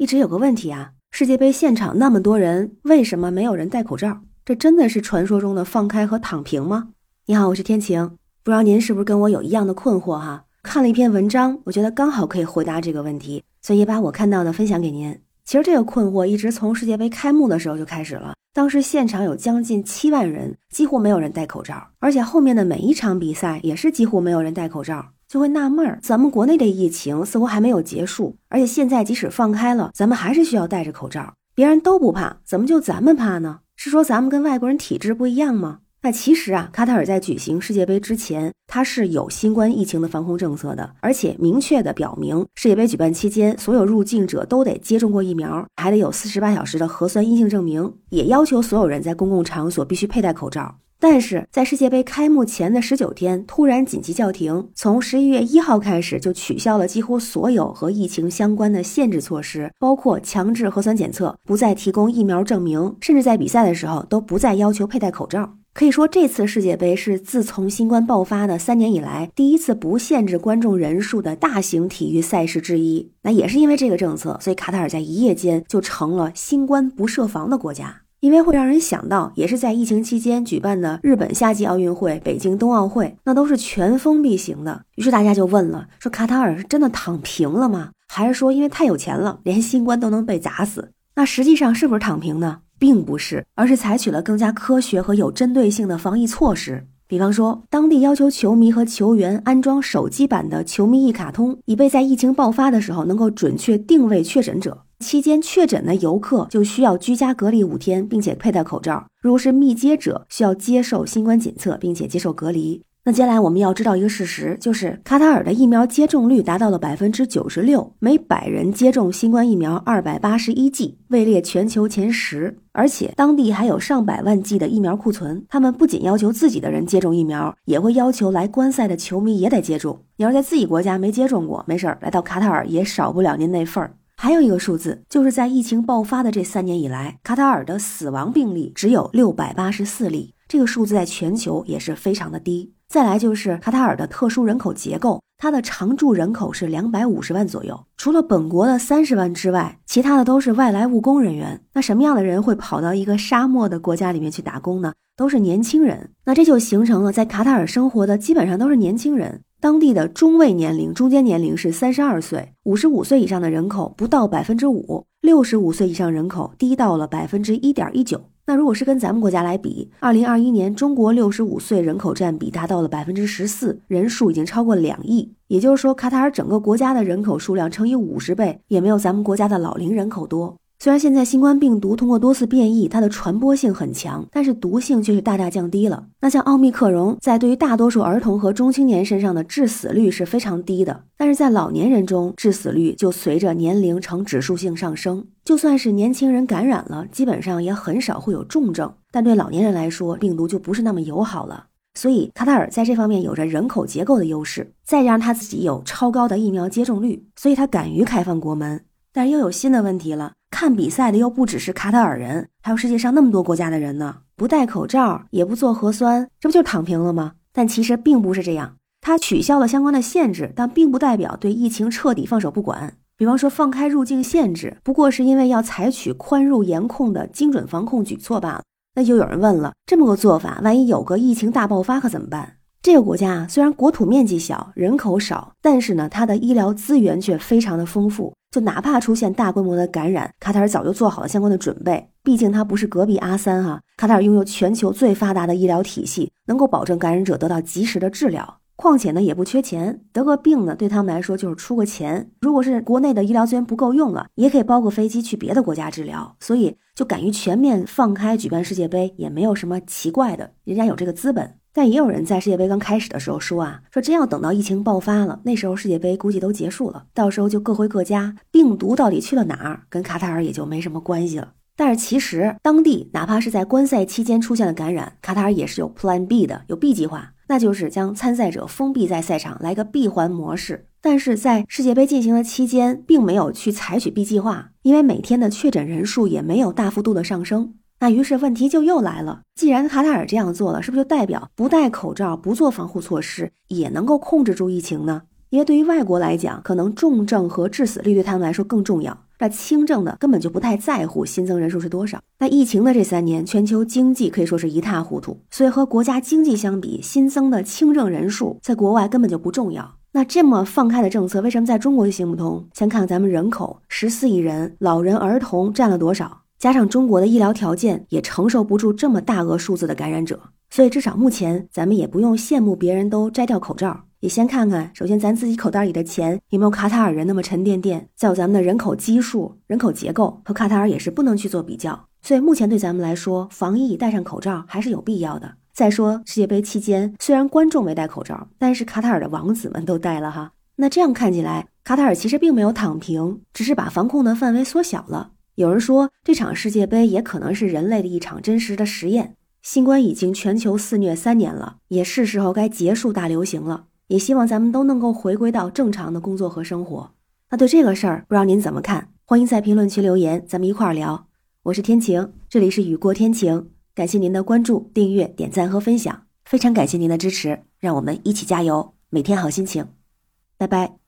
一直有个问题啊，世界杯现场那么多人，为什么没有人戴口罩？这真的是传说中的放开和躺平吗？你好，我是天晴，不知道您是不是跟我有一样的困惑哈？看了一篇文章，我觉得刚好可以回答这个问题，所以也把我看到的分享给您。其实这个困惑一直从世界杯开幕的时候就开始了，当时现场有将近七万人，几乎没有人戴口罩，而且后面的每一场比赛也是几乎没有人戴口罩。就会纳闷儿，咱们国内的疫情似乎还没有结束，而且现在即使放开了，咱们还是需要戴着口罩。别人都不怕，怎么就咱们怕呢？是说咱们跟外国人体质不一样吗？那其实啊，卡塔尔在举行世界杯之前，它是有新冠疫情的防控政策的，而且明确的表明，世界杯举办期间，所有入境者都得接种过疫苗，还得有四十八小时的核酸阴性证明，也要求所有人在公共场所必须佩戴口罩。但是在世界杯开幕前的十九天，突然紧急叫停，从十一月一号开始就取消了几乎所有和疫情相关的限制措施，包括强制核酸检测，不再提供疫苗证明，甚至在比赛的时候都不再要求佩戴口罩。可以说，这次世界杯是自从新冠爆发的三年以来，第一次不限制观众人数的大型体育赛事之一。那也是因为这个政策，所以卡塔尔在一夜间就成了新冠不设防的国家。因为会让人想到，也是在疫情期间举办的日本夏季奥运会、北京冬奥会，那都是全封闭型的。于是大家就问了：说卡塔尔是真的躺平了吗？还是说因为太有钱了，连新冠都能被砸死？那实际上是不是躺平呢？并不是，而是采取了更加科学和有针对性的防疫措施。比方说，当地要求球迷和球员安装手机版的球迷一卡通，以备在疫情爆发的时候能够准确定位确诊者。期间确诊的游客就需要居家隔离五天，并且佩戴口罩。如果是密接者，需要接受新冠检测，并且接受隔离。那接下来我们要知道一个事实，就是卡塔尔的疫苗接种率达到了百分之九十六，每百人接种新冠疫苗二百八十一剂，位列全球前十。而且当地还有上百万剂的疫苗库存，他们不仅要求自己的人接种疫苗，也会要求来观赛的球迷也得接种。你要是在自己国家没接种过，没事儿，来到卡塔尔也少不了您那份儿。还有一个数字，就是在疫情爆发的这三年以来，卡塔尔的死亡病例只有六百八十四例，这个数字在全球也是非常的低。再来就是卡塔尔的特殊人口结构，它的常住人口是两百五十万左右，除了本国的三十万之外，其他的都是外来务工人员。那什么样的人会跑到一个沙漠的国家里面去打工呢？都是年轻人。那这就形成了在卡塔尔生活的基本上都是年轻人。当地的中位年龄、中间年龄是三十二岁，五十五岁以上的人口不到百分之五，六十五岁以上人口低到了百分之一点一九。那如果是跟咱们国家来比，二零二一年中国六十五岁人口占比达到了百分之十四，人数已经超过两亿。也就是说，卡塔尔整个国家的人口数量乘以五十倍，也没有咱们国家的老龄人口多。虽然现在新冠病毒通过多次变异，它的传播性很强，但是毒性却是大大降低了。那像奥密克戎在对于大多数儿童和中青年身上的致死率是非常低的，但是在老年人中致死率就随着年龄呈指数性上升。就算是年轻人感染了，基本上也很少会有重症，但对老年人来说，病毒就不是那么友好了。所以卡塔尔在这方面有着人口结构的优势，再加上他自己有超高的疫苗接种率，所以他敢于开放国门。但是又有新的问题了。看比赛的又不只是卡塔尔人，还有世界上那么多国家的人呢。不戴口罩，也不做核酸，这不就躺平了吗？但其实并不是这样，他取消了相关的限制，但并不代表对疫情彻底放手不管。比方说放开入境限制，不过是因为要采取宽入严控的精准防控举措罢了。那就有人问了，这么个做法，万一有个疫情大爆发可怎么办？这个国家啊虽然国土面积小，人口少，但是呢，它的医疗资源却非常的丰富。就哪怕出现大规模的感染，卡塔尔早就做好了相关的准备。毕竟它不是隔壁阿三哈，卡塔尔拥有全球最发达的医疗体系，能够保证感染者得到及时的治疗。况且呢，也不缺钱，得个病呢，对他们来说就是出个钱。如果是国内的医疗资源不够用了，也可以包个飞机去别的国家治疗。所以就敢于全面放开举办世界杯，也没有什么奇怪的，人家有这个资本。但也有人在世界杯刚开始的时候说啊，说真要等到疫情爆发了，那时候世界杯估计都结束了，到时候就各回各家，病毒到底去了哪儿，跟卡塔尔也就没什么关系了。但是其实当地哪怕是在观赛期间出现了感染，卡塔尔也是有 Plan B 的，有 B 计划，那就是将参赛者封闭在赛场，来个闭环模式。但是在世界杯进行的期间，并没有去采取 B 计划，因为每天的确诊人数也没有大幅度的上升。那于是问题就又来了，既然卡塔尔这样做了，是不是就代表不戴口罩、不做防护措施也能够控制住疫情呢？因为对于外国来讲，可能重症和致死率对他们来说更重要。那轻症的根本就不太在乎新增人数是多少。那疫情的这三年，全球经济可以说是一塌糊涂，所以和国家经济相比，新增的轻症人数在国外根本就不重要。那这么放开的政策，为什么在中国就行不通？先看看咱们人口十四亿人，老人儿童占了多少？加上中国的医疗条件也承受不住这么大额数字的感染者，所以至少目前咱们也不用羡慕别人都摘掉口罩。也先看看，首先咱自己口袋里的钱有没有卡塔尔人那么沉甸甸？再有咱们的人口基数、人口结构和卡塔尔也是不能去做比较。所以目前对咱们来说，防疫戴上口罩还是有必要的。再说世界杯期间，虽然观众没戴口罩，但是卡塔尔的王子们都戴了哈。那这样看起来，卡塔尔其实并没有躺平，只是把防控的范围缩小了。有人说，这场世界杯也可能是人类的一场真实的实验。新冠已经全球肆虐三年了，也是时候该结束大流行了。也希望咱们都能够回归到正常的工作和生活。那对这个事儿，不知道您怎么看？欢迎在评论区留言，咱们一块儿聊。我是天晴，这里是雨过天晴。感谢您的关注、订阅、点赞和分享，非常感谢您的支持，让我们一起加油，每天好心情，拜拜。